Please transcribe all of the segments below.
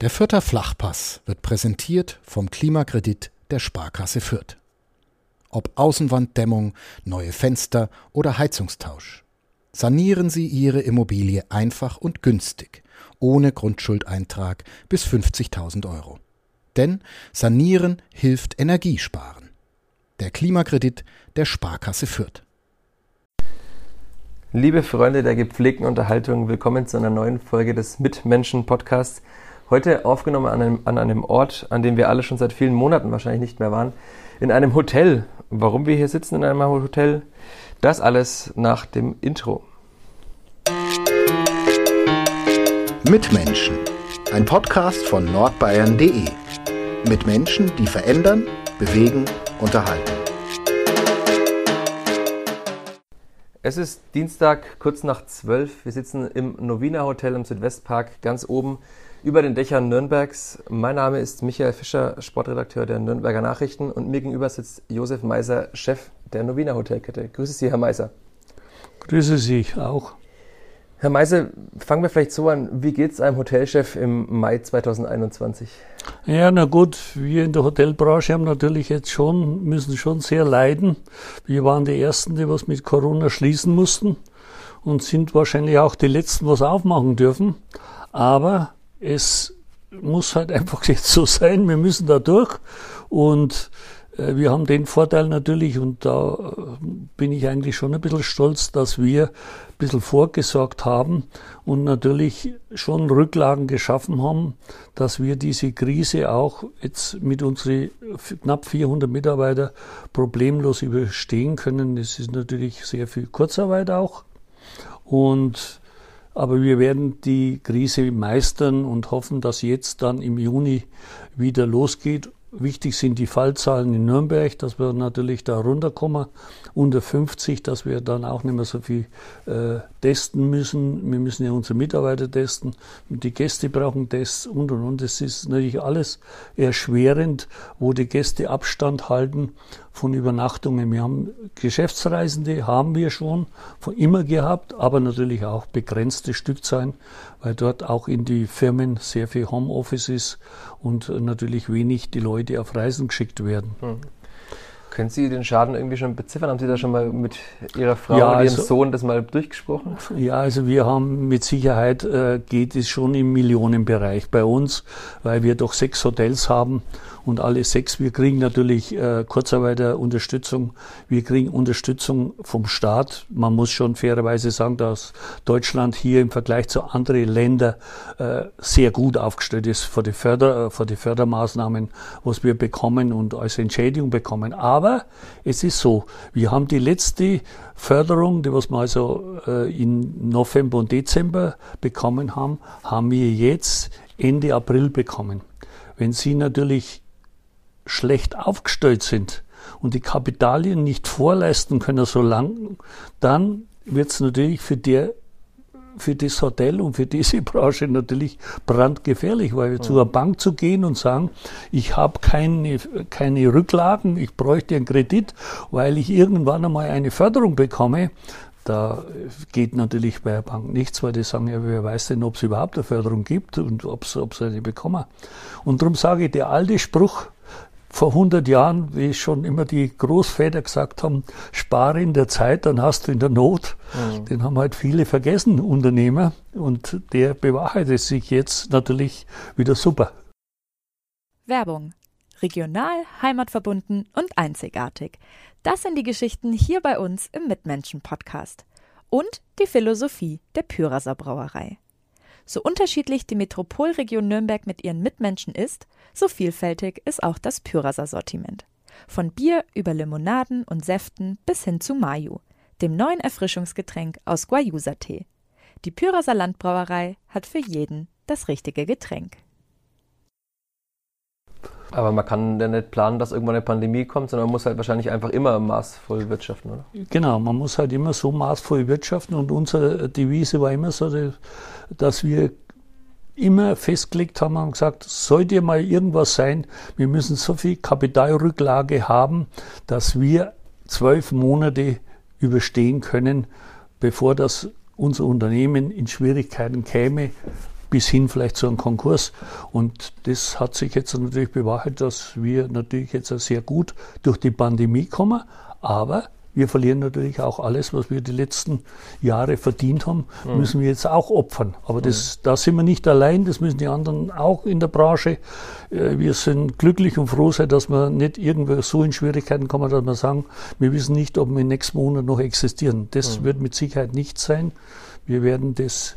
Der Fürther Flachpass wird präsentiert vom Klimakredit der Sparkasse Fürth. Ob Außenwanddämmung, neue Fenster oder Heizungstausch. Sanieren Sie Ihre Immobilie einfach und günstig, ohne Grundschuldeintrag bis 50.000 Euro. Denn Sanieren hilft Energiesparen. Der Klimakredit der Sparkasse Fürth. Liebe Freunde der gepflegten Unterhaltung, willkommen zu einer neuen Folge des Mitmenschen-Podcasts. Heute aufgenommen an einem, an einem Ort, an dem wir alle schon seit vielen Monaten wahrscheinlich nicht mehr waren. In einem Hotel. Warum wir hier sitzen in einem Hotel, das alles nach dem Intro. Mitmenschen. Ein Podcast von nordbayern.de. Mit Menschen, die verändern, bewegen, unterhalten. Es ist Dienstag, kurz nach zwölf. Wir sitzen im Novina Hotel im Südwestpark, ganz oben über den Dächern Nürnbergs. Mein Name ist Michael Fischer, Sportredakteur der Nürnberger Nachrichten und mir gegenüber sitzt Josef Meiser, Chef der Novina Hotelkette. Grüße Sie, Herr Meiser. Grüße Sie auch. Herr Meiser, fangen wir vielleicht so an. Wie geht es einem Hotelchef im Mai 2021? Ja, na gut, wir in der Hotelbranche haben natürlich jetzt schon, müssen schon sehr leiden. Wir waren die Ersten, die was mit Corona schließen mussten und sind wahrscheinlich auch die Letzten, was aufmachen dürfen. Aber es muss halt einfach jetzt so sein, wir müssen da durch und äh, wir haben den Vorteil natürlich, und da äh, bin ich eigentlich schon ein bisschen stolz, dass wir ein bisschen vorgesorgt haben und natürlich schon Rücklagen geschaffen haben, dass wir diese Krise auch jetzt mit unseren knapp 400 Mitarbeitern problemlos überstehen können. Es ist natürlich sehr viel Kurzarbeit auch. Und aber wir werden die Krise meistern und hoffen, dass jetzt dann im Juni wieder losgeht. Wichtig sind die Fallzahlen in Nürnberg, dass wir natürlich da runterkommen, unter 50, dass wir dann auch nicht mehr so viel äh, testen müssen. Wir müssen ja unsere Mitarbeiter testen, die Gäste brauchen Tests und und und. Das ist natürlich alles erschwerend, wo die Gäste Abstand halten von Übernachtungen. Wir haben Geschäftsreisende, haben wir schon von immer gehabt, aber natürlich auch begrenzte Stückzahlen, weil dort auch in die Firmen sehr viel Homeoffice ist und natürlich wenig die Leute auf Reisen geschickt werden. Mhm. Können Sie den Schaden irgendwie schon beziffern? Haben Sie da schon mal mit Ihrer Frau ja, und Ihrem also, Sohn das mal durchgesprochen? Ja, also wir haben mit Sicherheit äh, geht es schon im Millionenbereich bei uns, weil wir doch sechs Hotels haben und alle sechs. Wir kriegen natürlich äh, Kurzarbeiterunterstützung. Wir kriegen Unterstützung vom Staat. Man muss schon fairerweise sagen, dass Deutschland hier im Vergleich zu anderen Ländern äh, sehr gut aufgestellt ist für die, Förder, äh, für die Fördermaßnahmen, was wir bekommen und als Entschädigung bekommen. Aber es ist so, wir haben die letzte Förderung, die was wir also äh, in November und Dezember bekommen haben, haben wir jetzt Ende April bekommen. Wenn Sie natürlich schlecht aufgestellt sind und die Kapitalien nicht vorleisten können so lang, dann wird es natürlich für der für das Hotel und für diese Branche natürlich brandgefährlich, weil ja. zu einer Bank zu gehen und sagen, ich habe keine, keine Rücklagen, ich bräuchte einen Kredit, weil ich irgendwann einmal eine Förderung bekomme, da geht natürlich bei der Bank nichts, weil die sagen, ja, wer weiß denn, ob es überhaupt eine Förderung gibt und ob sie eine bekommen. Und darum sage ich, der alte Spruch, vor 100 Jahren, wie schon immer die Großväter gesagt haben, spare in der Zeit, dann hast du in der Not. Mhm. Den haben halt viele vergessen, Unternehmer. Und der bewahrheitet sich jetzt natürlich wieder super. Werbung. Regional, heimatverbunden und einzigartig. Das sind die Geschichten hier bei uns im Mitmenschen-Podcast. Und die Philosophie der Pyraser Brauerei. So unterschiedlich die Metropolregion Nürnberg mit ihren Mitmenschen ist, so vielfältig ist auch das Pyraser Sortiment. Von Bier über Limonaden und Säften bis hin zu Mayu, dem neuen Erfrischungsgetränk aus Guayusa-Tee. Die Pyraser Landbrauerei hat für jeden das richtige Getränk. Aber man kann ja nicht planen, dass irgendwann eine Pandemie kommt, sondern man muss halt wahrscheinlich einfach immer maßvoll wirtschaften, oder? Genau, man muss halt immer so maßvoll wirtschaften und unsere Devise war immer so, dass wir immer festgelegt haben und gesagt, sollte mal irgendwas sein, wir müssen so viel Kapitalrücklage haben, dass wir zwölf Monate überstehen können, bevor das unser Unternehmen in Schwierigkeiten käme bis hin vielleicht zu einem Konkurs. Und das hat sich jetzt natürlich bewahrheitet, dass wir natürlich jetzt sehr gut durch die Pandemie kommen, aber wir verlieren natürlich auch alles, was wir die letzten Jahre verdient haben, mhm. müssen wir jetzt auch opfern. Aber das, mhm. da sind wir nicht allein, das müssen die anderen auch in der Branche. Äh, wir sind glücklich und froh sein, dass wir nicht irgendwo so in Schwierigkeiten kommen, dass wir sagen, wir wissen nicht, ob wir im nächsten Monat noch existieren. Das mhm. wird mit Sicherheit nicht sein. Wir werden das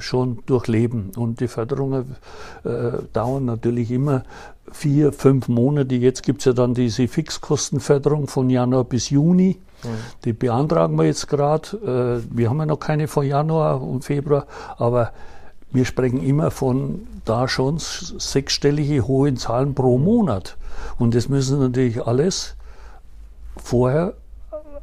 schon durchleben. Und die Förderungen äh, dauern natürlich immer vier, fünf Monate. Jetzt gibt es ja dann diese Fixkostenförderung von Januar bis Juni. Mhm. Die beantragen wir jetzt gerade. Äh, wir haben ja noch keine von Januar und Februar, aber wir sprechen immer von da schon sechsstellige hohen Zahlen pro Monat. Und das müssen natürlich alles vorher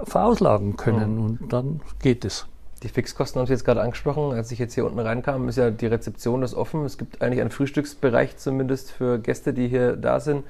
verauslagen können mhm. und dann geht es. Die Fixkosten haben Sie jetzt gerade angesprochen. Als ich jetzt hier unten reinkam, ist ja die Rezeption ist offen. Es gibt eigentlich einen Frühstücksbereich zumindest für Gäste, die hier da sind.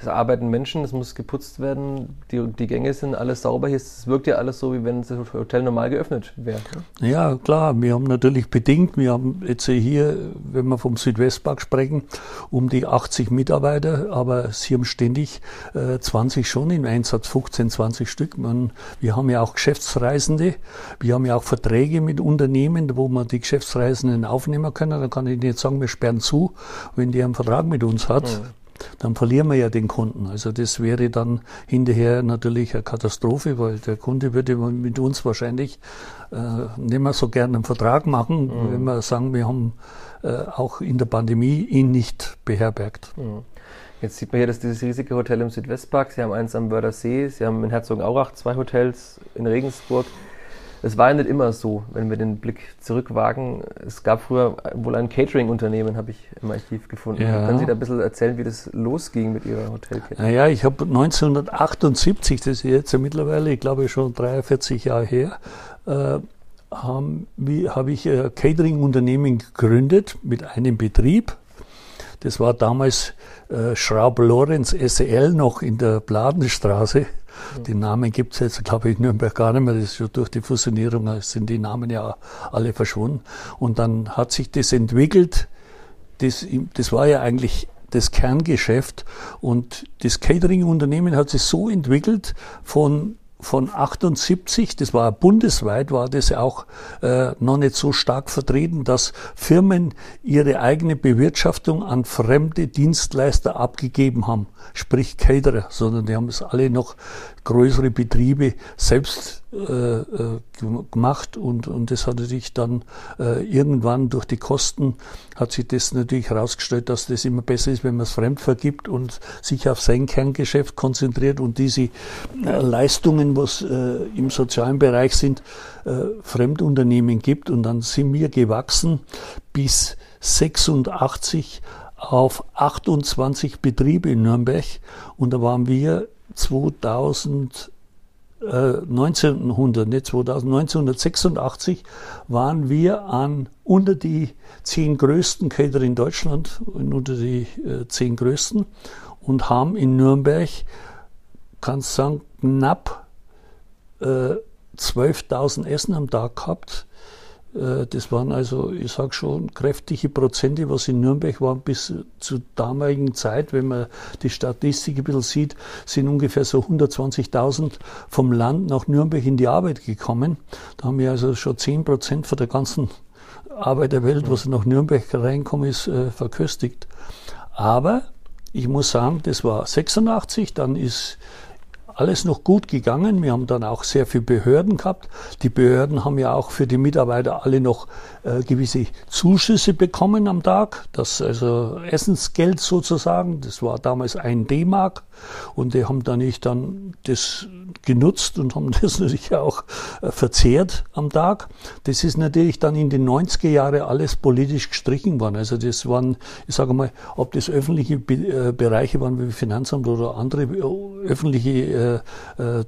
Es arbeiten Menschen, es muss geputzt werden, die, die Gänge sind alles sauber. Hier es wirkt ja alles so, wie wenn das Hotel normal geöffnet wäre. Ja, klar, wir haben natürlich bedingt, wir haben jetzt hier, wenn wir vom Südwestpark sprechen, um die 80 Mitarbeiter, aber sie haben ständig äh, 20 schon im Einsatz, 15, 20 Stück. Man, wir haben ja auch Geschäftsreisende, wir haben ja auch Verträge mit Unternehmen, wo man die Geschäftsreisenden aufnehmen können. Da kann ich nicht sagen, wir sperren zu, wenn der einen Vertrag mit uns hat. Mhm dann verlieren wir ja den Kunden. Also das wäre dann hinterher natürlich eine Katastrophe, weil der Kunde würde mit uns wahrscheinlich äh, nicht mehr so gerne einen Vertrag machen, mhm. wenn wir sagen, wir haben äh, auch in der Pandemie ihn nicht beherbergt. Mhm. Jetzt sieht man hier, dass dieses riesige Hotel im Südwestpark, Sie haben eins am Wörthersee, Sie haben in Herzogenaurach zwei Hotels, in Regensburg es war ja nicht immer so, wenn wir den Blick zurückwagen. Es gab früher wohl ein Catering-Unternehmen, habe ich im Archiv gefunden. Ja. Können Sie da ein bisschen erzählen, wie das losging mit Ihrer Hotelkette? Naja, ich habe 1978, das ist jetzt mittlerweile, ich glaube schon 43 Jahre her, äh, habe hab ich ein Catering-Unternehmen gegründet mit einem Betrieb. Das war damals äh, Schraub-Lorenz SL noch in der Bladenstraße. Den Namen gibt es jetzt, glaube ich, in Nürnberg gar nicht mehr. Das ist schon durch die Fusionierung sind die Namen ja alle verschwunden. Und dann hat sich das entwickelt. Das, das war ja eigentlich das Kerngeschäft. Und das Catering-Unternehmen hat sich so entwickelt von von 78, das war bundesweit, war das auch äh, noch nicht so stark vertreten, dass Firmen ihre eigene Bewirtschaftung an fremde Dienstleister abgegeben haben, sprich Caterer, sondern die haben es alle noch größere Betriebe selbst äh, äh, gemacht und, und das hat natürlich dann äh, irgendwann durch die Kosten hat sich das natürlich herausgestellt, dass das immer besser ist, wenn man es fremd vergibt und sich auf sein Kerngeschäft konzentriert und diese äh, Leistungen, was äh, im sozialen Bereich sind, äh, Fremdunternehmen gibt und dann sind wir gewachsen bis 86 auf 28 Betriebe in Nürnberg und da waren wir 2000, äh, 1900, nicht 2000, 1986 waren wir an unter die zehn größten Caterer in Deutschland, unter die äh, zehn größten und haben in Nürnberg, kannst sagen, knapp äh, 12.000 Essen am Tag gehabt das waren also, ich sage schon, kräftige Prozente, was in Nürnberg waren bis zur damaligen Zeit, wenn man die Statistik ein bisschen sieht, sind ungefähr so 120.000 vom Land nach Nürnberg in die Arbeit gekommen. Da haben wir also schon 10 Prozent von der ganzen Arbeit der Welt, was nach Nürnberg reinkommen ist, äh, verköstigt. Aber ich muss sagen, das war 86, dann ist alles noch gut gegangen. Wir haben dann auch sehr viele Behörden gehabt. Die Behörden haben ja auch für die Mitarbeiter alle noch äh, gewisse Zuschüsse bekommen am Tag. Das also Essensgeld sozusagen. Das war damals ein D-Mark. Und die haben dann nicht dann das genutzt und haben das natürlich auch äh, verzehrt am Tag. Das ist natürlich dann in den 90er Jahren alles politisch gestrichen worden. Also das waren, ich sage mal, ob das öffentliche äh, Bereiche waren wie Finanzamt oder andere öffentliche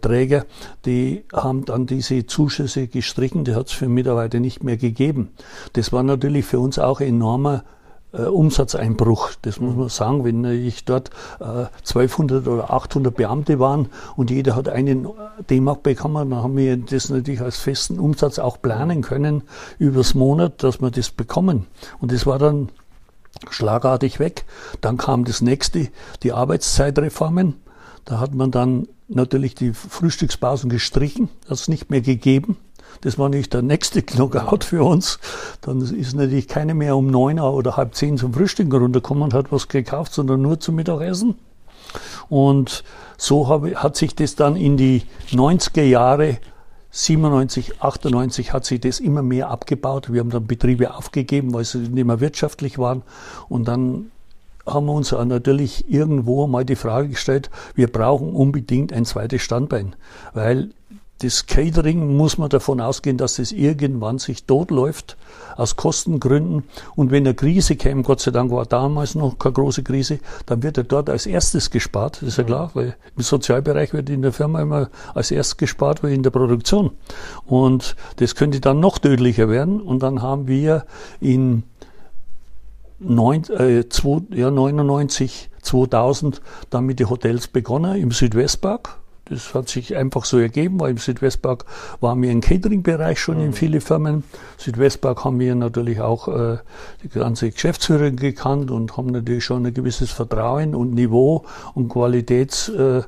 Träger, die haben dann diese Zuschüsse gestrichen. Die hat es für Mitarbeiter nicht mehr gegeben. Das war natürlich für uns auch enormer äh, Umsatzeinbruch. Das muss man sagen, wenn ich dort äh, 1200 oder 800 Beamte waren und jeder hat einen D-Mark bekommen, dann haben wir das natürlich als festen Umsatz auch planen können übers Monat, dass wir das bekommen. Und das war dann schlagartig weg. Dann kam das nächste, die Arbeitszeitreformen. Da hat man dann natürlich die Frühstückspausen gestrichen, hat nicht mehr gegeben. Das war nicht der nächste Knockout für uns. Dann ist natürlich keiner mehr um neun oder halb zehn zum Frühstück runtergekommen und hat was gekauft, sondern nur zum Mittagessen. Und so habe, hat sich das dann in die 90er Jahre 97, 98 hat sich das immer mehr abgebaut. Wir haben dann Betriebe aufgegeben, weil sie nicht mehr wirtschaftlich waren. Und dann haben wir uns natürlich irgendwo mal die Frage gestellt, wir brauchen unbedingt ein zweites Standbein, weil das Catering muss man davon ausgehen, dass es irgendwann sich totläuft aus Kostengründen. Und wenn eine Krise käme, Gott sei Dank war damals noch keine große Krise, dann wird er dort als erstes gespart. Das ist ja klar, weil im Sozialbereich wird in der Firma immer als erstes gespart, wie in der Produktion. Und das könnte dann noch tödlicher werden. Und dann haben wir in neun, äh, zwei, ja, 99, 2000 dann mit den Hotels begonnen im Südwestpark das hat sich einfach so ergeben, weil im Südwestpark waren wir im Catering-Bereich schon mhm. in viele Firmen. Südwestpark haben wir natürlich auch äh, die ganze Geschäftsführerin gekannt und haben natürlich schon ein gewisses Vertrauen und Niveau und Qualitäts, äh, äh,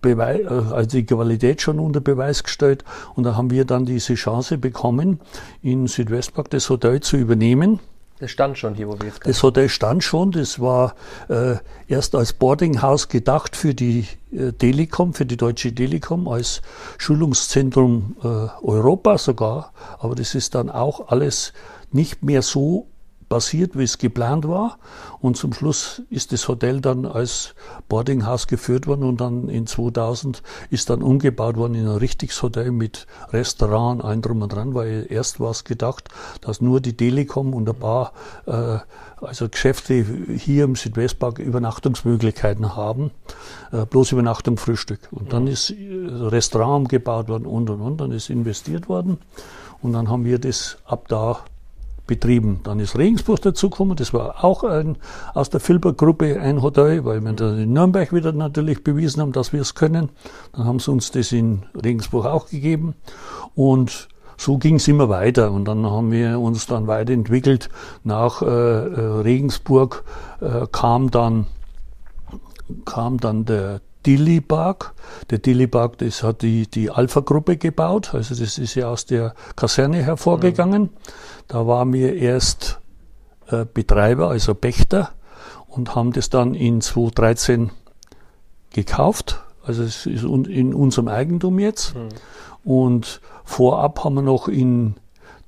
Beweis, äh, also die Qualität schon unter Beweis gestellt. Und da haben wir dann diese Chance bekommen, in Südwestpark das Hotel zu übernehmen. Das stand schon hier, wo wir jetzt Das Hotel stand schon. Das war äh, erst als Boardinghaus gedacht für die äh, Telekom, für die Deutsche Telekom, als Schulungszentrum äh, Europa sogar. Aber das ist dann auch alles nicht mehr so passiert, wie es geplant war. Und zum Schluss ist das Hotel dann als Boardinghaus geführt worden und dann in 2000 ist dann umgebaut worden in ein richtiges Hotel mit Restaurant, ein drum und dran, weil erst war es gedacht, dass nur die Telekom und ein paar äh, also Geschäfte hier im Südwestpark Übernachtungsmöglichkeiten haben, äh, bloß Übernachtung, Frühstück. Und dann ist äh, Restaurant umgebaut worden und und und, dann ist investiert worden und dann haben wir das ab da betrieben. Dann ist Regensburg dazugekommen, das war auch ein, aus der Filber-Gruppe ein Hotel, weil wir dann in Nürnberg wieder natürlich bewiesen haben, dass wir es können. Dann haben sie uns das in Regensburg auch gegeben und so ging es immer weiter und dann haben wir uns dann weiterentwickelt. Nach äh, äh Regensburg äh, kam dann kam dann der Dillibag. Der Dillibag, das hat die, die Alpha-Gruppe gebaut, also das ist ja aus der Kaserne hervorgegangen. Mhm. Da waren wir erst äh, Betreiber, also Pächter, und haben das dann in 2013 gekauft. Also es ist in unserem Eigentum jetzt. Mhm. Und vorab haben wir noch in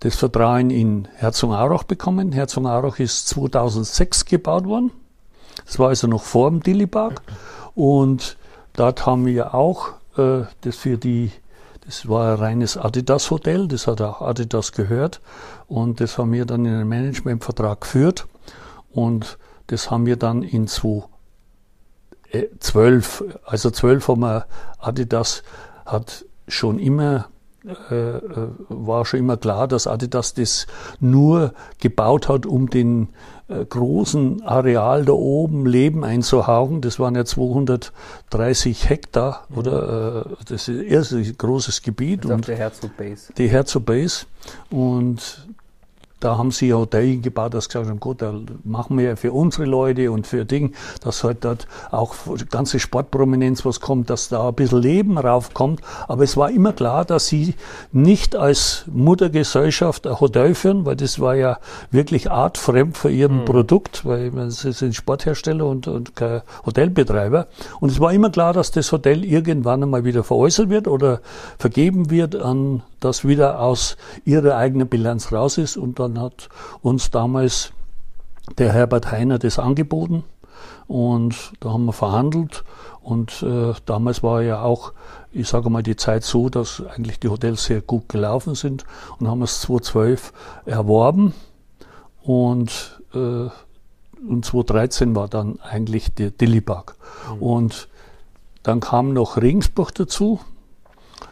das Vertrauen in Herzogenaurach bekommen. Herzogenaurach ist 2006 gebaut worden. Das war also noch vor dem Dillibag. Und dort haben wir auch äh, das für die das war ein reines Adidas-Hotel, das hat auch Adidas gehört. Und das haben wir dann in einen Managementvertrag geführt. Und das haben wir dann in 2012, also 12 haben wir, Adidas hat schon immer äh, äh, war schon immer klar, dass Adidas das nur gebaut hat, um den äh, großen Areal da oben Leben einzuhauchen. Das waren ja 230 Hektar, oder? Äh, das ist ein großes Gebiet. Das ist und der Herzog Base. Die Herzog Base. Und da haben sie ein Hotel gebaut, das gesagt haben, gut, da machen wir ja für unsere Leute und für Ding, dass halt dort auch ganze Sportprominenz was kommt, dass da ein bisschen Leben raufkommt. Aber es war immer klar, dass sie nicht als Muttergesellschaft ein Hotel führen, weil das war ja wirklich artfremd für ihren mhm. Produkt, weil sie sind Sporthersteller und, und kein Hotelbetreiber. Und es war immer klar, dass das Hotel irgendwann einmal wieder veräußert wird oder vergeben wird an das wieder aus ihrer eigenen Bilanz raus ist. Und dann hat uns damals der Herbert Heiner das angeboten. Und da haben wir verhandelt. Und äh, damals war ja auch, ich sage mal, die Zeit so, dass eigentlich die Hotels sehr gut gelaufen sind. Und haben es 2012 erworben. Und, äh, und 2013 war dann eigentlich der Dillibag. Mhm. Und dann kam noch Regensburg dazu.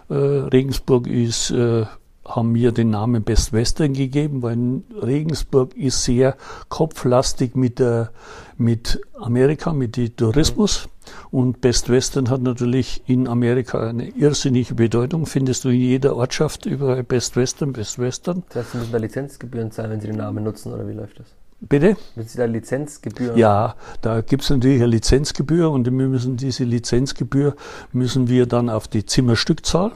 Äh, Regensburg ist äh, haben wir den Namen Best Western gegeben, weil Regensburg ist sehr kopflastig mit, der, mit Amerika, mit dem Tourismus. Und Best Western hat natürlich in Amerika eine irrsinnige Bedeutung. Findest du in jeder Ortschaft überall Best Western, Best Western. Das heißt, müssen da Lizenzgebühren zahlen, wenn Sie den Namen nutzen, oder wie läuft das? Bitte? Müssen Sie da Lizenzgebühren? Ja, da gibt es natürlich eine Lizenzgebühr und wir müssen diese Lizenzgebühr müssen wir dann auf die Zimmerstückzahl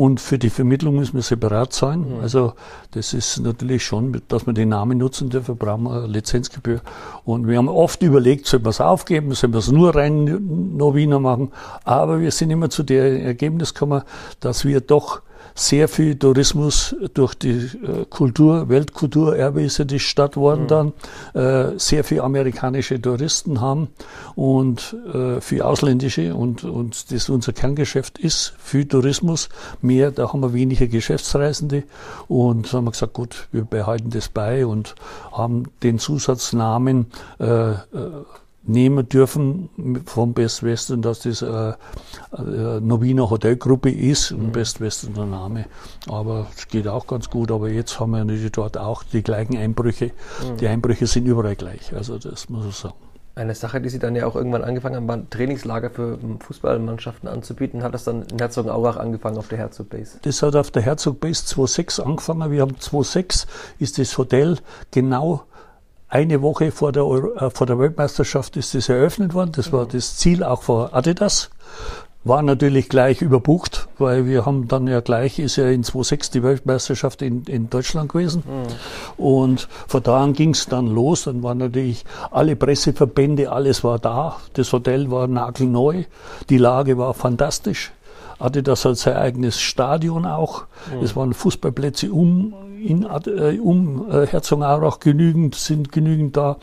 und für die Vermittlung müssen wir separat zahlen. Mhm. Also das ist natürlich schon, dass wir den Namen nutzen dürfen, brauchen wir eine Lizenzgebühr. Und wir haben oft überlegt, sollen wir es aufgeben, sollen wir es nur rein Noviner machen. Aber wir sind immer zu der Ergebnis gekommen, dass wir doch sehr viel Tourismus durch die äh, Kultur, Weltkulturerbe ist ja die Stadt worden mhm. dann, äh, sehr viel amerikanische Touristen haben und äh, viel ausländische und, und das unser Kerngeschäft ist, viel Tourismus, mehr, da haben wir weniger Geschäftsreisende und haben wir gesagt, gut, wir behalten das bei und haben den Zusatznamen äh, äh nehmen dürfen vom Best Western, dass das eine, eine Noviner Hotelgruppe ist mhm. Best Western der Name. Aber es geht auch ganz gut. Aber jetzt haben wir natürlich dort auch die gleichen Einbrüche. Mhm. Die Einbrüche sind überall gleich. Also das muss ich sagen. Eine Sache, die Sie dann ja auch irgendwann angefangen haben, waren Trainingslager für Fußballmannschaften anzubieten. Hat das dann in Herzogenaurach angefangen auf der Herzog Base? Das hat auf der Herzog Base 2.6 angefangen. Wir haben 2.6 ist das Hotel genau eine Woche vor der, äh, vor der Weltmeisterschaft ist das eröffnet worden. Das war das Ziel auch vor Adidas. War natürlich gleich überbucht, weil wir haben dann ja gleich, ist ja in 2006 die Weltmeisterschaft in, in Deutschland gewesen. Mhm. Und von da an ging es dann los. Dann waren natürlich alle Presseverbände, alles war da. Das Hotel war nagelneu. Die Lage war fantastisch. Adidas hat sein eigenes Stadion auch. Mhm. Es waren Fußballplätze um in, äh, um äh, Herzogenaurach genügend, sind genügend da.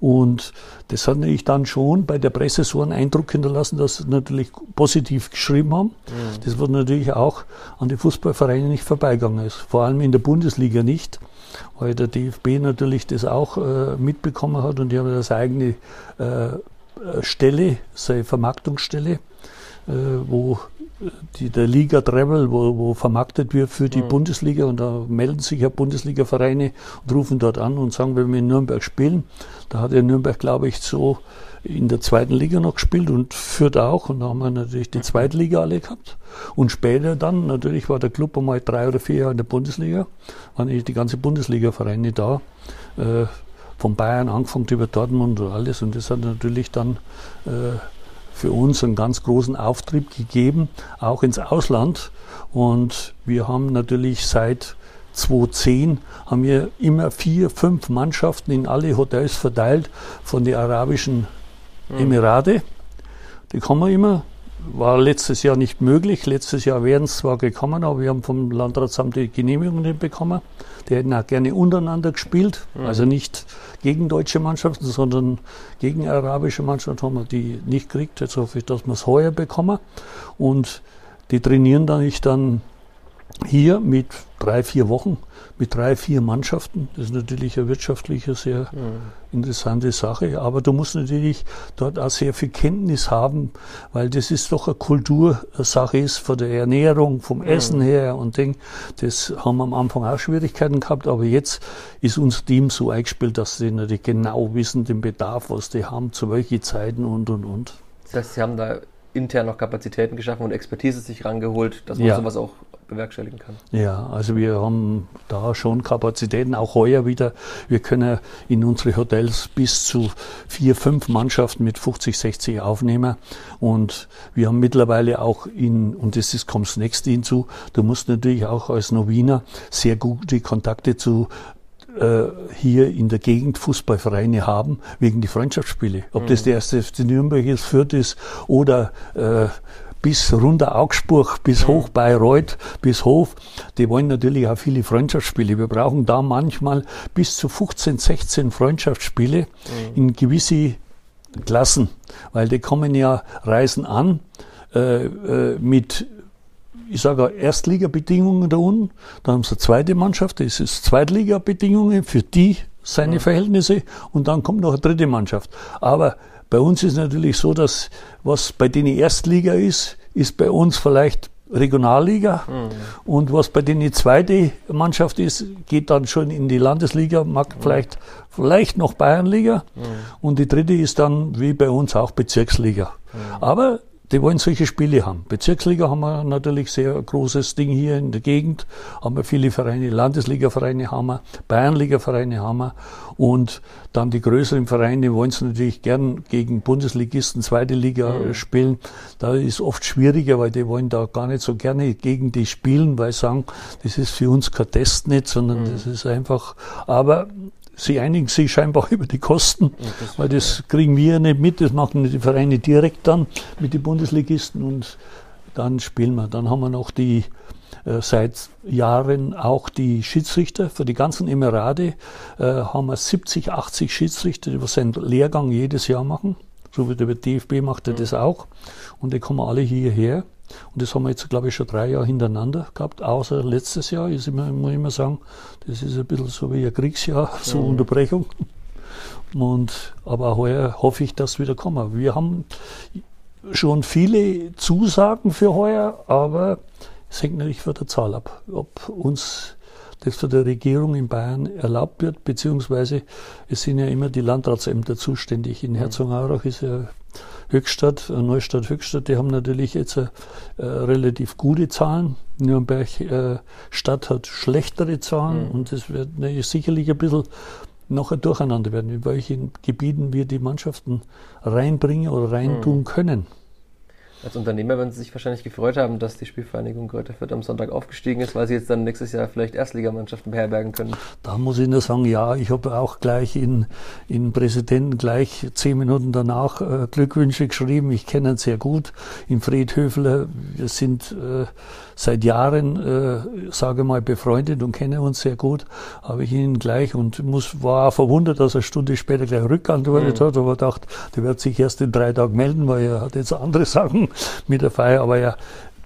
Und das hat natürlich dann schon bei der Presse so einen Eindruck hinterlassen, dass sie natürlich positiv geschrieben haben. Mhm. Das wird natürlich auch an die Fußballvereine nicht vorbeigegangen ist. Vor allem in der Bundesliga nicht, weil der DFB natürlich das auch äh, mitbekommen hat und die haben das eigene äh, Stelle, seine Vermarktungsstelle, äh, wo die, der Liga Travel, wo, wo vermarktet wird für die mhm. Bundesliga und da melden sich ja Bundesliga-Vereine und rufen dort an und sagen, wenn wir in Nürnberg spielen, da hat ja Nürnberg, glaube ich, so in der zweiten Liga noch gespielt und führt auch und da haben wir natürlich die zweite Liga alle gehabt und später dann, natürlich war der Club einmal drei oder vier Jahre in der Bundesliga, waren die ganze Bundesliga-Vereine da, äh, von Bayern angefangen über Dortmund und alles und das hat natürlich dann äh, für uns einen ganz großen Auftrieb gegeben, auch ins Ausland. Und wir haben natürlich seit 2010 haben wir immer vier, fünf Mannschaften in alle Hotels verteilt von den Arabischen hm. Emirate. Die kommen immer. War letztes Jahr nicht möglich. Letztes Jahr wären es zwar gekommen, aber wir haben vom Landratsamt die Genehmigung nicht bekommen. Die hätten auch gerne untereinander gespielt, mhm. also nicht gegen deutsche Mannschaften, sondern gegen arabische Mannschaften haben wir die nicht gekriegt. Jetzt hoffe ich, dass wir es heuer bekommen. Und die trainieren dann ich dann hier mit drei, vier Wochen mit drei, vier Mannschaften. Das ist natürlich eine wirtschaftliche sehr mhm. interessante Sache. Aber du musst natürlich dort auch sehr viel Kenntnis haben, weil das ist doch eine Kultursache ist von der Ernährung, vom mhm. Essen her und Ding. Das haben wir am Anfang auch Schwierigkeiten gehabt, aber jetzt ist unser Team so eingespielt, dass sie natürlich genau wissen, den Bedarf, was die haben, zu welchen Zeiten und und und. Das heißt, Sie haben da intern noch Kapazitäten geschaffen und Expertise sich rangeholt, dass man ja. sowas auch bewerkstelligen kann. Ja, also wir haben da schon Kapazitäten, auch heuer wieder. Wir können in unsere Hotels bis zu vier, fünf Mannschaften mit 50, 60 aufnehmen. Und wir haben mittlerweile auch in, und das ist, kommt das nächste hinzu, du musst natürlich auch als Noviner sehr gute Kontakte zu äh, hier in der Gegend Fußballvereine haben, wegen die Freundschaftsspiele. Ob mhm. das der erste FC Nürnberg ist, Fürth ist oder äh, bis runter Augsburg, bis hoch Bayreuth, bis Hof. Die wollen natürlich auch viele Freundschaftsspiele. Wir brauchen da manchmal bis zu 15, 16 Freundschaftsspiele mhm. in gewisse Klassen, weil die kommen ja, reisen an äh, äh, mit ich sage Erstligabedingungen da unten, dann haben sie eine zweite Mannschaft, das ist Zweitligabedingungen für die seine Verhältnisse und dann kommt noch eine dritte Mannschaft. Aber bei uns ist natürlich so, dass was bei denen Erstliga ist, ist bei uns vielleicht Regionalliga. Mhm. Und was bei denen die zweite Mannschaft ist, geht dann schon in die Landesliga, mag mhm. vielleicht, vielleicht noch Bayernliga. Mhm. Und die dritte ist dann, wie bei uns, auch Bezirksliga. Mhm. Aber die wollen solche Spiele haben. Bezirksliga haben wir natürlich sehr großes Ding hier in der Gegend, haben wir viele Vereine, Landesliga-Vereine haben wir, Bayernliga-Vereine haben wir und dann die größeren Vereine wollen es natürlich gern gegen Bundesligisten zweite Liga mhm. spielen. Da ist oft schwieriger, weil die wollen da gar nicht so gerne gegen die spielen, weil sie sagen, das ist für uns kein Test nicht, sondern mhm. das ist einfach, aber Sie einigen sich scheinbar über die Kosten, das weil das kriegen wir nicht mit, das machen die Vereine direkt dann mit den Bundesligisten und dann spielen wir. Dann haben wir noch die äh, seit Jahren auch die Schiedsrichter für die ganzen Emirate äh, haben wir 70, 80 Schiedsrichter, die seinen Lehrgang jedes Jahr machen. So wie der DFB macht er das auch. Und die kommen alle hierher. Und das haben wir jetzt, glaube ich, schon drei Jahre hintereinander gehabt, außer letztes Jahr, ist immer, muss ich immer sagen, das ist ein bisschen so wie ein Kriegsjahr, so mhm. Unterbrechung. Und, aber heuer hoffe ich, dass wieder kommen. Wir haben schon viele Zusagen für heuer, aber es hängt natürlich von der Zahl ab, ob uns das von der Regierung in Bayern erlaubt wird, beziehungsweise es sind ja immer die Landratsämter zuständig. In mhm. Herzogenaurach ist ja Höchstadt, äh, Neustadt Höchstadt, die haben natürlich jetzt äh, relativ gute Zahlen. Nürnberg äh, Stadt hat schlechtere Zahlen mhm. und es wird ne, sicherlich ein bisschen noch ein Durcheinander werden, in welchen Gebieten wir die Mannschaften reinbringen oder reintun mhm. können. Als Unternehmer werden Sie sich wahrscheinlich gefreut haben, dass die Spielvereinigung Greuther Fürth am Sonntag aufgestiegen ist, weil Sie jetzt dann nächstes Jahr vielleicht Erstligamannschaften beherbergen können. Da muss ich nur sagen, ja, ich habe auch gleich in, in Präsidenten gleich zehn Minuten danach äh, Glückwünsche geschrieben. Ich kenne ihn sehr gut. In Friedhöfler, wir sind äh, seit Jahren, äh, sage mal, befreundet und kennen uns sehr gut. Habe ich ihn gleich und muss, war auch verwundert, dass er eine Stunde später gleich rückantwortet mhm. hat, aber dachte, der wird sich erst in drei Tagen melden, weil er hat jetzt andere Sachen mit der Feier, aber ja,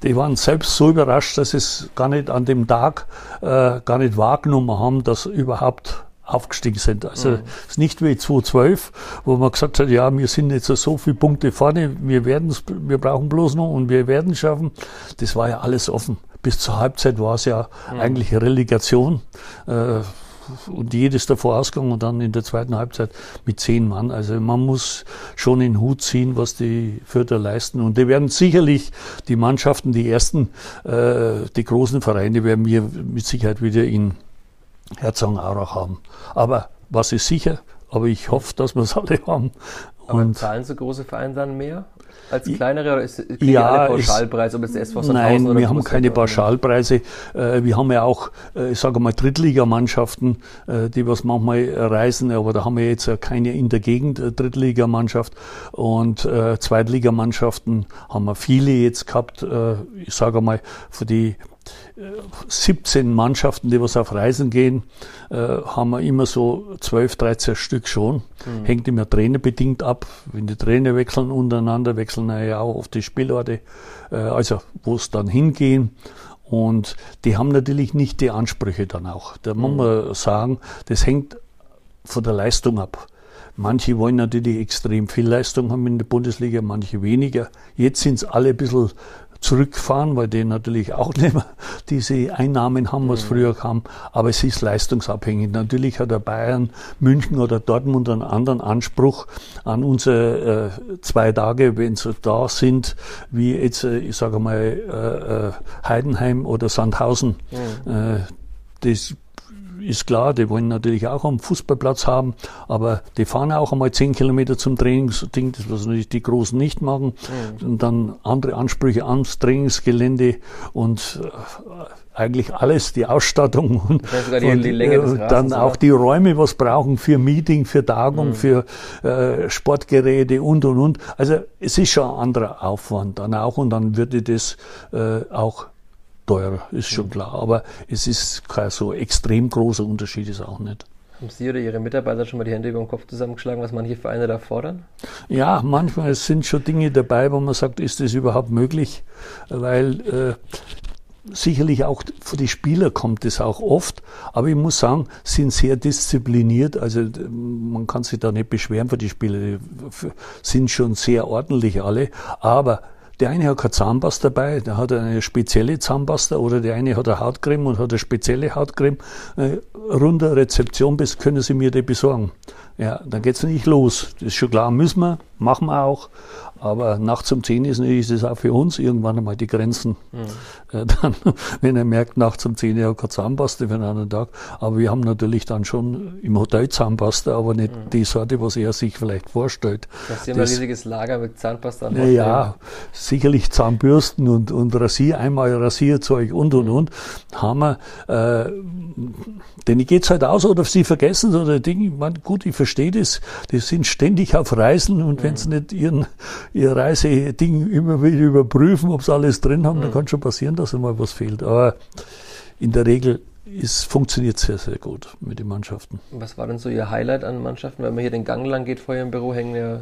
die waren selbst so überrascht, dass sie es gar nicht an dem Tag äh, gar nicht wahrgenommen haben, dass überhaupt aufgestiegen sind. Also mhm. es ist nicht wie 2012, wo man gesagt hat, ja, wir sind jetzt so viele Punkte vorne, wir werden wir brauchen bloß noch und wir werden es schaffen. Das war ja alles offen. Bis zur Halbzeit war es ja mhm. eigentlich Relegation. Äh, und jedes davor ausgegangen und dann in der zweiten Halbzeit mit zehn Mann. Also man muss schon in den Hut ziehen, was die Fürther leisten. Und die werden sicherlich die Mannschaften, die ersten, äh, die großen Vereine werden wir mit Sicherheit wieder in Herzogenaurach haben. Aber was ist sicher? Aber ich hoffe, dass wir es alle haben. Aber und zahlen so große Vereine dann mehr? als kleinere oder ist, ja, alle Pauschalpreise, ob es SV Nein, oder wir haben keine Pauschalpreise. Äh, wir haben ja auch, äh, ich sage mal, Drittligamannschaften, äh, die was manchmal reisen, aber da haben wir jetzt keine in der Gegend Drittligamannschaft und Zweitligamannschaften haben wir viele jetzt gehabt. Ich sage mal, für die 17 Mannschaften, die was auf Reisen gehen, äh, haben wir immer so 12, 13 Stück schon. Mhm. Hängt immer trainerbedingt ab. Wenn die Trainer wechseln untereinander, wechseln ja auch auf die Spielorte, äh, also wo es dann hingehen. Und die haben natürlich nicht die Ansprüche dann auch. Da mhm. muss man sagen, das hängt von der Leistung ab. Manche wollen natürlich extrem viel Leistung haben in der Bundesliga, manche weniger. Jetzt sind es alle ein bisschen zurückfahren, weil die natürlich auch nicht mehr diese Einnahmen haben, was mhm. früher kam. Aber es ist leistungsabhängig. Natürlich hat der Bayern, München oder Dortmund einen anderen Anspruch an unsere äh, zwei Tage, wenn sie da sind, wie jetzt, äh, ich sage mal, äh, äh Heidenheim oder Sandhausen. Mhm. Äh, das ist klar, die wollen natürlich auch einen Fußballplatz haben, aber die fahren auch einmal zehn Kilometer zum Trainingsding, das was natürlich die Großen nicht machen. Mhm. Und dann andere Ansprüche ans Trainingsgelände und äh, eigentlich alles, die Ausstattung und, die, und die äh, dann auch die Räume, was brauchen für Meeting, für Tagung, mhm. für äh, Sportgeräte und und und. Also es ist schon ein anderer Aufwand dann auch und dann würde das äh, auch teurer, ist schon klar. Aber es ist kein so extrem großer Unterschied, ist auch nicht. Haben Sie oder Ihre Mitarbeiter schon mal die Hände über den Kopf zusammengeschlagen, was manche Vereine da fordern? Ja, manchmal sind schon Dinge dabei, wo man sagt, ist das überhaupt möglich? Weil äh, sicherlich auch für die Spieler kommt es auch oft, aber ich muss sagen, sind sehr diszipliniert. Also man kann sich da nicht beschweren für die Spieler, die sind schon sehr ordentlich alle. Aber der eine hat keine Zahnpasta dabei, der hat eine spezielle Zahnpasta oder der eine hat eine Hautcreme und hat eine spezielle Hautcreme. Äh, runter Rezeption bis können Sie mir die besorgen. Ja, dann geht's nicht los. Das ist schon klar, müssen wir, machen wir auch. Aber nachts um 10 ist ist auch für uns irgendwann einmal die Grenzen. Mhm. Äh, dann, wenn er merkt, nachts um 10 Uhr keine Zahnpasta für einen anderen Tag. Aber wir haben natürlich dann schon im Hotel Zahnpasta, aber nicht mhm. die Sorte, was er sich vielleicht vorstellt. Das ist ein riesiges Lager mit Zahnpasta. Ja, ja, sicherlich Zahnbürsten und, und Rasier, einmal Rasierzeug und und und. Haben wir, äh, denn geht's halt aus oder sie vergessen es oder Ding. Man, gut, ich verstehe das. Die sind ständig auf Reisen und mhm. wenn sie nicht ihren ihr Reiseding immer wieder überprüfen, ob sie alles drin haben, mhm. dann kann schon passieren, dass einmal was fehlt. Aber in der Regel es funktioniert sehr, sehr gut mit den Mannschaften. Was war denn so Ihr Highlight an Mannschaften? Wenn man hier den Gang lang geht vor Ihrem Büro, hängen ja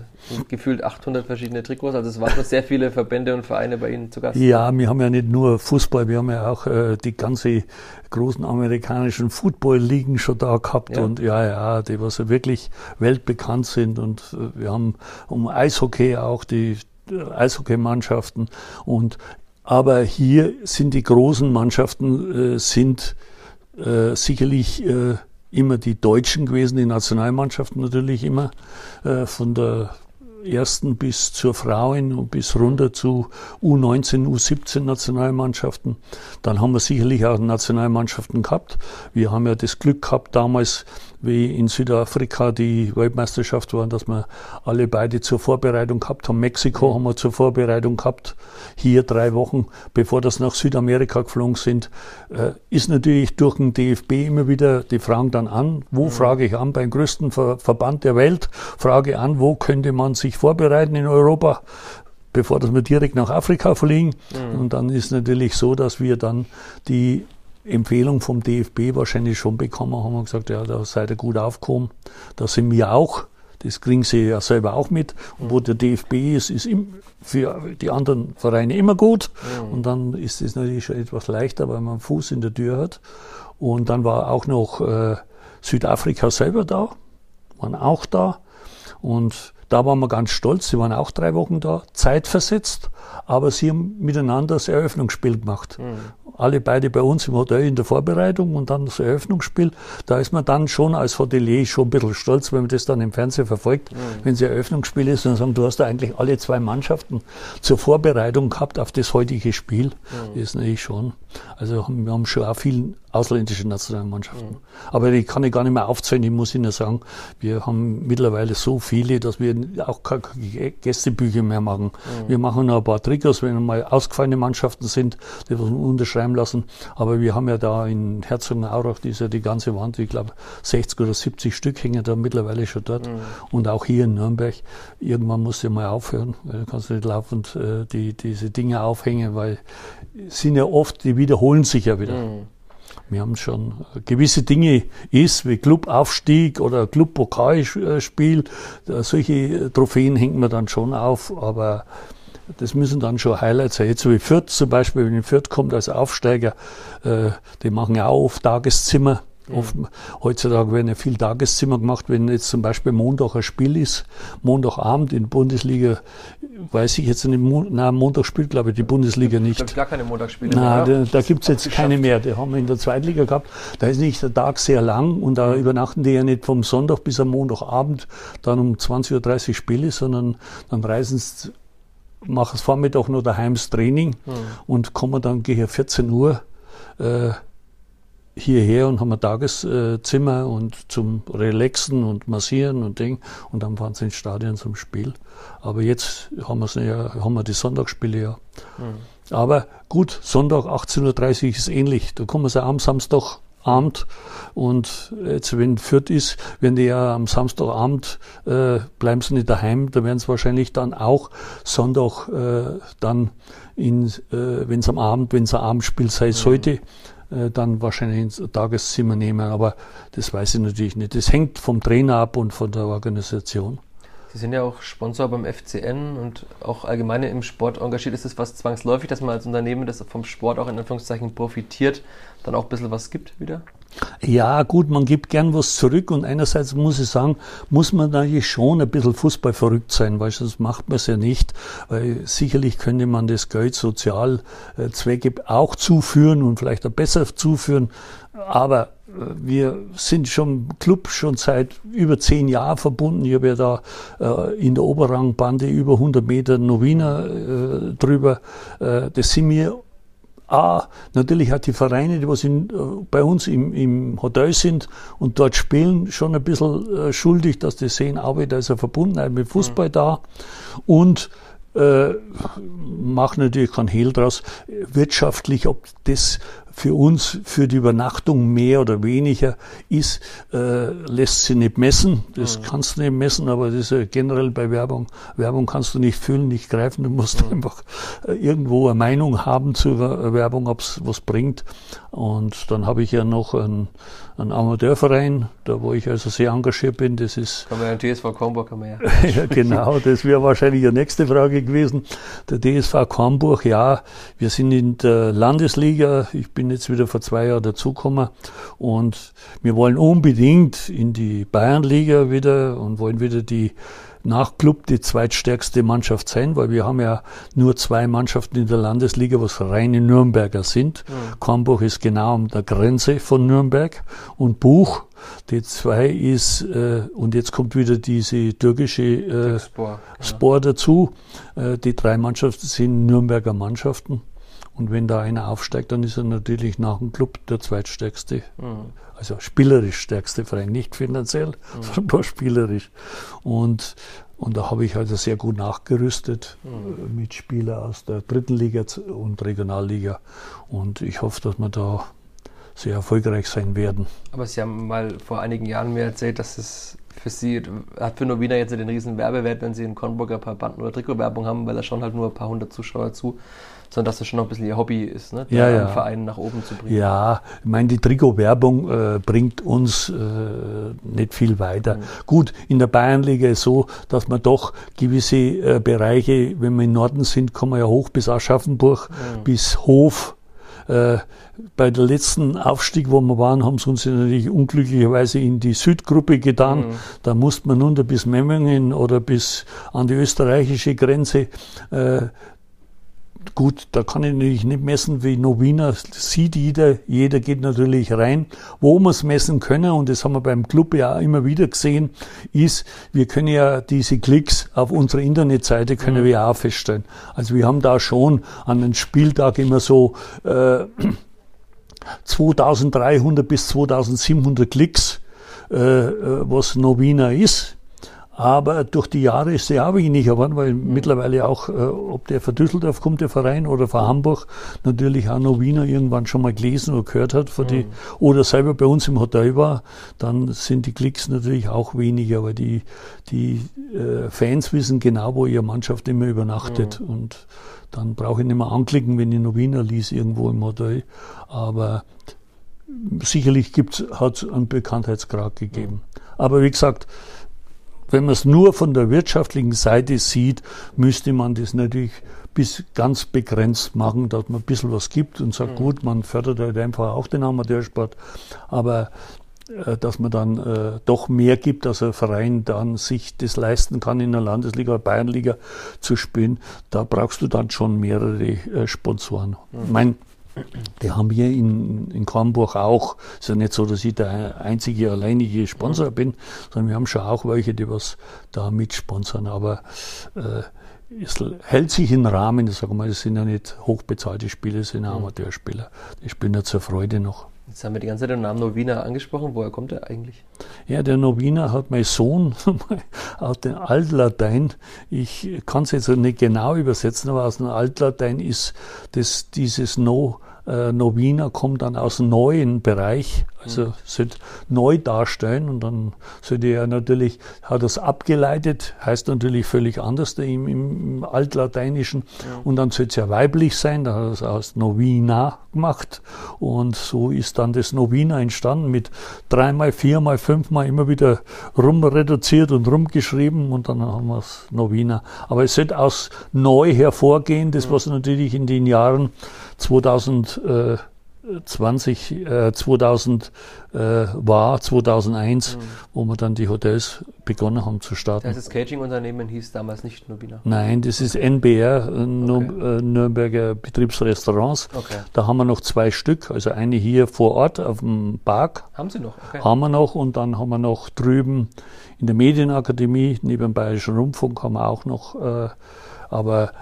gefühlt 800 verschiedene Trikots. Also es waren doch sehr viele Verbände und Vereine bei Ihnen zu Gast. Ja, wir haben ja nicht nur Fußball, wir haben ja auch äh, die ganze großen amerikanischen Football-Ligen schon da gehabt. Ja. Und ja, ja, die was wirklich weltbekannt sind. Und äh, wir haben um Eishockey auch die Eishockeymannschaften. Und aber hier sind die großen Mannschaften äh, sind äh, sicherlich äh, immer die Deutschen gewesen, die Nationalmannschaften natürlich immer, äh, von der ersten bis zur Frauen und bis runter zu U19, U17 Nationalmannschaften. Dann haben wir sicherlich auch Nationalmannschaften gehabt. Wir haben ja das Glück gehabt damals, wie in Südafrika die Weltmeisterschaft war, dass wir alle beide zur Vorbereitung gehabt haben. Mexiko haben wir zur Vorbereitung gehabt. Hier drei Wochen, bevor das nach Südamerika geflogen sind, äh, ist natürlich durch den DFB immer wieder die Fragen dann an. Wo mhm. frage ich an? Beim größten Ver Verband der Welt frage an, wo könnte man sich vorbereiten in Europa? bevor dass wir direkt nach Afrika fliegen. Mhm. Und dann ist natürlich so, dass wir dann die Empfehlung vom DFB wahrscheinlich schon bekommen haben und gesagt, ja, da seid ihr gut aufgekommen. Da sind wir auch. Das kriegen sie ja selber auch mit. Und wo der DFB ist, ist für die anderen Vereine immer gut. Mhm. Und dann ist es natürlich schon etwas leichter, weil man einen Fuß in der Tür hat. Und dann war auch noch äh, Südafrika selber da, waren auch da. Und da waren wir ganz stolz. Sie waren auch drei Wochen da, zeitversetzt, aber sie haben miteinander das Eröffnungsspiel gemacht. Mhm alle beide bei uns im Hotel in der Vorbereitung und dann das Eröffnungsspiel. Da ist man dann schon als Hotelier schon ein bisschen stolz, wenn man das dann im Fernsehen verfolgt, mhm. wenn es Eröffnungsspiel ist und sagen, du hast da eigentlich alle zwei Mannschaften zur Vorbereitung gehabt auf das heutige Spiel. Mhm. Das ist natürlich schon. Also wir haben schon auch viele ausländische Nationalmannschaften. Mhm. Aber die kann ich gar nicht mehr aufzählen. Ich muss Ihnen sagen, wir haben mittlerweile so viele, dass wir auch keine Gästebücher mehr machen. Mhm. Wir machen noch ein paar Trikots, wenn mal ausgefallene Mannschaften sind, die wir unterschreiben lassen. Aber wir haben ja da in Herzogenaurach, die ist ja die ganze Wand, ich glaube 60 oder 70 Stück hängen da mittlerweile schon dort. Mhm. Und auch hier in Nürnberg. Irgendwann muss ja mal aufhören, weil du kannst nicht laufend äh, die, diese Dinge aufhängen, weil sind ja oft, die wiederholen sich ja wieder. Wir haben schon gewisse Dinge ist, wie Clubaufstieg oder Clubpokalspiel, solche Trophäen hängt man dann schon auf, aber das müssen dann schon Highlights sein. Jetzt so wie Fürth zum Beispiel, wenn Fürth kommt als Aufsteiger, äh, die machen ja auch oft Tageszimmer Oft, heutzutage werden ja viel Tageszimmer gemacht, wenn jetzt zum Beispiel Montag ein Spiel ist, Montagabend in Bundesliga, weiß ich jetzt nicht, na Montag spielt glaube ich die Bundesliga nicht. Es gibt gar keine Montagsspiele mehr. Da, da gibt es jetzt keine mehr, die haben wir in der Zweitliga gehabt. Da ist nicht der Tag sehr lang und da übernachten die ja nicht vom Sonntag bis am Montagabend dann um 20.30 Uhr Spiele, sondern dann reisen sie machen es Vormittag nur daheim das Training hm. und kommen dann gegen 14 Uhr äh, hierher und haben ein Tageszimmer und zum Relaxen und Massieren und Ding und dann fahren sie ins Stadion zum Spiel. Aber jetzt haben, wir's ja, haben wir die Sonntagsspiele ja. Mhm. Aber gut, Sonntag 18.30 Uhr ist ähnlich. Da kommen sie am Samstagabend und jetzt, wenn Fürth ist, wenn die ja am Samstagabend äh, bleiben sie nicht daheim, da werden sie wahrscheinlich dann auch Sonntag äh, dann in, äh, wenn es am Abend, wenn es ein Abendspiel sein sollte, mhm äh, dann wahrscheinlich ins Tageszimmer nehmen. Aber das weiß ich natürlich nicht. Das hängt vom Trainer ab und von der Organisation. Sie sind ja auch Sponsor beim FCN und auch allgemein im Sport engagiert. Ist es was zwangsläufig, dass man als Unternehmen, das vom Sport auch in Anführungszeichen profitiert, dann auch ein bisschen was gibt wieder? Ja, gut, man gibt gern was zurück und einerseits muss ich sagen, muss man natürlich schon ein bisschen Fußball verrückt sein, weil sonst macht man es ja nicht, weil sicherlich könnte man das Geld Sozialzwecke auch zuführen und vielleicht auch besser zuführen, aber wir sind schon Club schon seit über zehn Jahren verbunden. Ich habe ja da äh, in der Oberrangbande über 100 Meter Novina äh, drüber. Äh, das sind mir A, natürlich hat die Vereine, die was in, äh, bei uns im, im Hotel sind und dort spielen, schon ein bisschen äh, schuldig, dass die sehen, aber da ist eine Verbundenheit mit Fußball mhm. da. Und äh, mache natürlich keinen Hehl draus. Wirtschaftlich, ob das für uns, für die Übernachtung mehr oder weniger ist, äh, lässt sich nicht messen. Das mhm. kannst du nicht messen, aber das ist ja generell bei Werbung. Werbung kannst du nicht fühlen, nicht greifen. Du musst mhm. einfach äh, irgendwo eine Meinung haben zur Werbung, ob es was bringt. Und dann habe ich ja noch einen, einen Amateurverein, da wo ich also sehr engagiert bin. Das ist. Kann man ja TSV Kornburg haben wir ja. ja, genau. Das wäre wahrscheinlich die nächste Frage gewesen. Der DSV Kornburg, ja, wir sind in der Landesliga. Ich bin jetzt wieder vor zwei Jahren dazugekommen und wir wollen unbedingt in die Bayernliga wieder und wollen wieder die nach Club die zweitstärkste Mannschaft sein, weil wir haben ja nur zwei Mannschaften in der Landesliga, was reine Nürnberger sind. Mhm. Kornbuch ist genau an der Grenze von Nürnberg und Buch, die zwei ist, äh, und jetzt kommt wieder diese türkische äh, Spor, Spor dazu. Äh, die drei Mannschaften sind Nürnberger Mannschaften. Und wenn da einer aufsteigt, dann ist er natürlich nach dem Club der zweitstärkste, mhm. also spielerisch stärkste Verein, nicht finanziell, mhm. sondern nur spielerisch. Und, und da habe ich also sehr gut nachgerüstet mhm. Äh, mit Spielern aus der dritten Liga und Regionalliga. Und ich hoffe, dass wir da sehr erfolgreich sein werden. Aber Sie haben mal vor einigen Jahren mir erzählt, dass es für Sie, hat für Novina jetzt den riesen Werbewert, wenn Sie in Kornburger ein paar Banden- oder Trikotwerbung haben, weil da schon halt nur ein paar hundert Zuschauer zu sondern dass das schon noch ein bisschen ihr Hobby ist, ne? ja, ja. Verein nach oben zu bringen. Ja, ich meine, die Trikotwerbung äh, bringt uns äh, nicht viel weiter. Mhm. Gut, in der Bayernliga ist so, dass man doch gewisse äh, Bereiche, wenn wir im Norden sind, kommen wir ja hoch bis Aschaffenburg, mhm. bis Hof. Äh, bei der letzten Aufstieg, wo wir waren, haben sie uns natürlich unglücklicherweise in die Südgruppe getan. Mhm. Da musste man runter bis Memmingen oder bis an die österreichische Grenze. Äh, Gut, da kann ich natürlich nicht messen wie Novina, sieht jeder, jeder geht natürlich rein. Wo wir es messen können, und das haben wir beim Club ja immer wieder gesehen, ist, wir können ja diese Klicks auf unserer Internetseite können mhm. wir auch feststellen. Also wir haben da schon an einem Spieltag immer so äh, 2300 bis 2700 Klicks, äh, äh, was Novina ist. Aber durch die Jahre ist er auch weniger geworden, weil mhm. mittlerweile auch, äh, ob der von Düsseldorf kommt, der Verein, oder von Hamburg, natürlich auch noch Wiener irgendwann schon mal gelesen oder gehört hat, mhm. die, oder selber bei uns im Hotel war, dann sind die Klicks natürlich auch weniger, weil die, die äh, Fans wissen genau, wo ihre Mannschaft immer übernachtet. Mhm. Und dann brauche ich nicht mehr anklicken, wenn ich noch Wiener lies irgendwo im Hotel. Aber sicherlich hat es einen Bekanntheitsgrad gegeben. Mhm. Aber wie gesagt, wenn man es nur von der wirtschaftlichen Seite sieht, müsste man das natürlich bis ganz begrenzt machen, dass man ein bisschen was gibt und sagt, mhm. gut, man fördert halt einfach auch den Amateursport, aber äh, dass man dann äh, doch mehr gibt, dass ein Verein dann sich das leisten kann, in der Landesliga oder Bayernliga zu spielen, da brauchst du dann schon mehrere äh, Sponsoren. Mhm. Mein, die haben wir in, in Kornburg auch. Es ist ja nicht so, dass ich der einzige, alleinige Sponsor bin, sondern wir haben schon auch welche, die was da mitsponsern. Aber äh, es hält sich im Rahmen, ich sage mal, das sind ja nicht hochbezahlte Spieler, das sind ja mhm. Amateurspieler. Die spielen ja zur Freude noch. Jetzt haben wir die ganze Zeit den Namen Novina angesprochen. Woher kommt er eigentlich? Ja, der Novina hat mein Sohn aus dem Altlatein. Ich kann es jetzt nicht genau übersetzen, aber aus dem Altlatein ist das, dieses No äh, Novina kommt dann aus dem neuen Bereich, also mhm. sollte neu darstellen und dann sollte er natürlich, hat das abgeleitet, heißt natürlich völlig anders im, im Altlateinischen ja. und dann sollte es ja weiblich sein, da hat er es aus Novina gemacht und so ist dann das Novina entstanden mit dreimal, viermal, fünfmal immer wieder rumreduziert und rumgeschrieben und dann haben wir es Novina. Aber es sollte aus neu hervorgehen, das was natürlich in den Jahren 2000 20, äh, 2000 äh, war, 2001, mhm. wo wir dann die Hotels begonnen haben zu starten. Das Catering-Unternehmen hieß damals nicht Nubina? Nein, das ist NBR, äh, okay. Äh, Nürnberger Betriebsrestaurants. Okay. Da haben wir noch zwei Stück, also eine hier vor Ort auf dem Park. Haben Sie noch? Okay. Haben wir noch und dann haben wir noch drüben in der Medienakademie, neben dem Bayerischen Rundfunk haben wir auch noch, äh, aber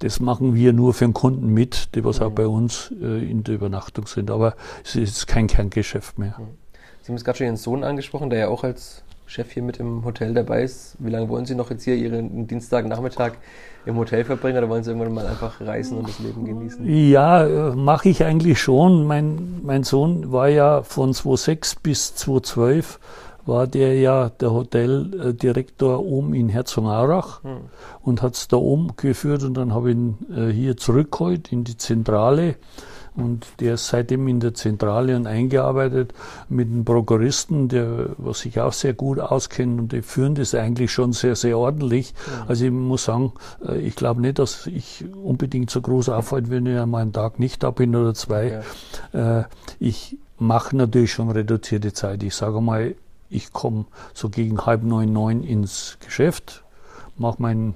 das machen wir nur für den Kunden mit, die was mhm. auch bei uns äh, in der Übernachtung sind. Aber es ist kein Kerngeschäft mehr. Mhm. Sie haben jetzt gerade schon Ihren Sohn angesprochen, der ja auch als Chef hier mit im Hotel dabei ist. Wie lange wollen Sie noch jetzt hier Ihren Dienstagnachmittag im Hotel verbringen oder wollen Sie irgendwann mal einfach reisen und das Leben genießen? Ja, äh, mache ich eigentlich schon. Mein, mein Sohn war ja von 2006 bis 2012 war der ja der Hoteldirektor oben in Herzogenaurach hm. und hat es da oben geführt und dann habe ich ihn äh, hier zurückgeholt in die Zentrale und der ist seitdem in der Zentrale und eingearbeitet mit einem Prokuristen, der was sich auch sehr gut auskennt und die führen das eigentlich schon sehr, sehr ordentlich. Ja. Also ich muss sagen, äh, ich glaube nicht, dass ich unbedingt so groß auffällt, wenn ich einmal einen Tag nicht da bin oder zwei. Ja. Äh, ich mache natürlich schon reduzierte Zeit. Ich sage mal, ich komme so gegen halb neun, neun ins Geschäft, mache meinen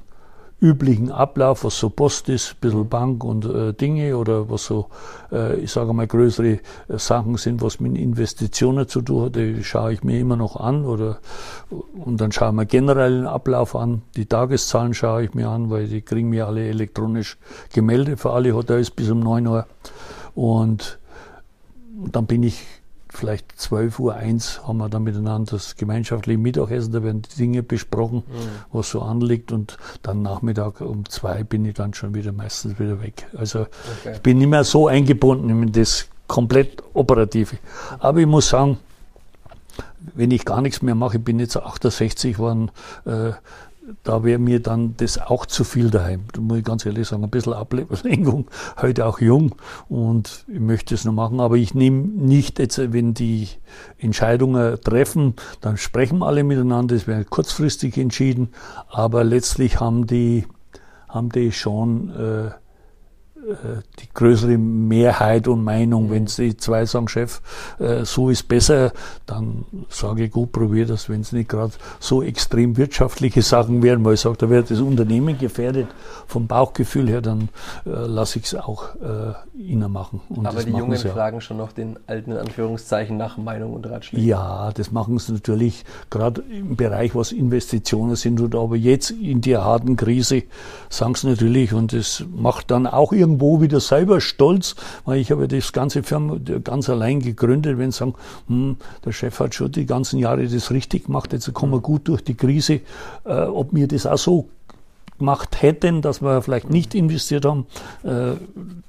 üblichen Ablauf, was so Post ist, ein bisschen Bank und äh, Dinge oder was so, äh, ich sage mal, größere äh, Sachen sind, was mit Investitionen zu tun hat, die schaue ich mir immer noch an oder und dann schaue ich mir generell den Ablauf an. Die Tageszahlen schaue ich mir an, weil die kriegen mir alle elektronisch gemeldet für alle Hotels bis um neun Uhr. Und dann bin ich vielleicht 12 Uhr eins haben wir dann miteinander das gemeinschaftliche Mittagessen, da werden die Dinge besprochen, mhm. was so anliegt und dann Nachmittag um zwei bin ich dann schon wieder meistens wieder weg. Also okay. ich bin nicht mehr so eingebunden in das komplett Operative. Aber ich muss sagen, wenn ich gar nichts mehr mache, ich bin jetzt 68 geworden, äh, da wäre mir dann das auch zu viel daheim. Da muss ich ganz ehrlich sagen, ein bisschen Ablenkung, heute auch jung und ich möchte es noch machen, aber ich nehme nicht jetzt, wenn die Entscheidungen treffen, dann sprechen alle miteinander, es wird kurzfristig entschieden, aber letztlich haben die, haben die schon äh, die größere Mehrheit und Meinung. Wenn die zwei sagen, Chef, äh, so ist besser, dann sage ich, gut, probier das, wenn es nicht gerade so extrem wirtschaftliche Sachen wären, weil ich sage, da wird das Unternehmen gefährdet vom Bauchgefühl her, dann äh, lasse ich es auch äh, ihnen machen. Und Aber die Jungen fragen schon noch den alten in Anführungszeichen nach Meinung und Ratschlägen. Ja, das machen sie natürlich gerade im Bereich, was Investitionen sind. Aber jetzt in der harten Krise sagen sie natürlich und das macht dann auch irgendwie irgendwo wieder selber stolz, weil ich habe das ganze Firma ganz allein gegründet, wenn sie sagen, hm, der Chef hat schon die ganzen Jahre das richtig gemacht, jetzt kommen wir gut durch die Krise, äh, ob mir das auch so gemacht hätten, dass wir vielleicht nicht investiert haben, äh,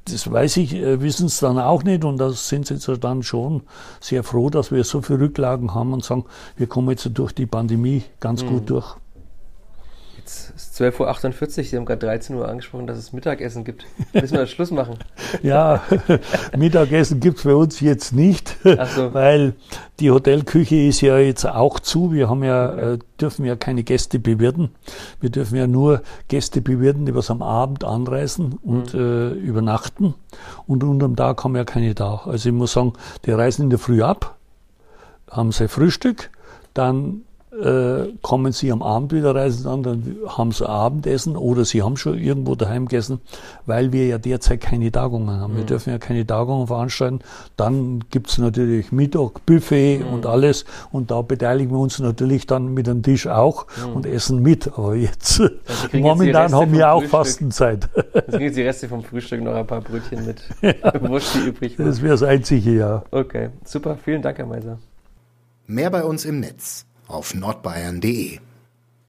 das weiß ich, äh, wissen es dann auch nicht und da sind sie jetzt dann schon sehr froh, dass wir so viele Rücklagen haben und sagen, wir kommen jetzt durch die Pandemie ganz mhm. gut durch. Jetzt ist 12.48 Uhr, Sie haben gerade 13 Uhr angesprochen, dass es Mittagessen gibt. Müssen wir Schluss machen? ja, Mittagessen gibt es bei uns jetzt nicht, so. weil die Hotelküche ist ja jetzt auch zu. Wir haben ja, äh, dürfen ja keine Gäste bewirten. Wir dürfen ja nur Gäste bewirten, die was am Abend anreisen und mhm. äh, übernachten. Und unterm Tag haben wir ja keine da. Also ich muss sagen, die reisen in der Früh ab, haben sein Frühstück, dann äh, kommen sie am Abend wieder reisen an, dann haben sie Abendessen oder sie haben schon irgendwo daheim gegessen, weil wir ja derzeit keine Tagungen haben. Mhm. Wir dürfen ja keine Tagungen veranstalten. Dann gibt's natürlich Mittag, Buffet mhm. und alles und da beteiligen wir uns natürlich dann mit dem Tisch auch mhm. und essen mit. Aber jetzt, also momentan jetzt haben wir auch Frühstück. Fastenzeit. Jetzt kriegen jetzt die Reste vom Frühstück noch ein paar Brötchen mit ja, Wurst, die übrig waren. Das wäre das Einzige, ja. Okay, super. Vielen Dank, Herr Meiser. Mehr bei uns im Netz auf nordbayern.de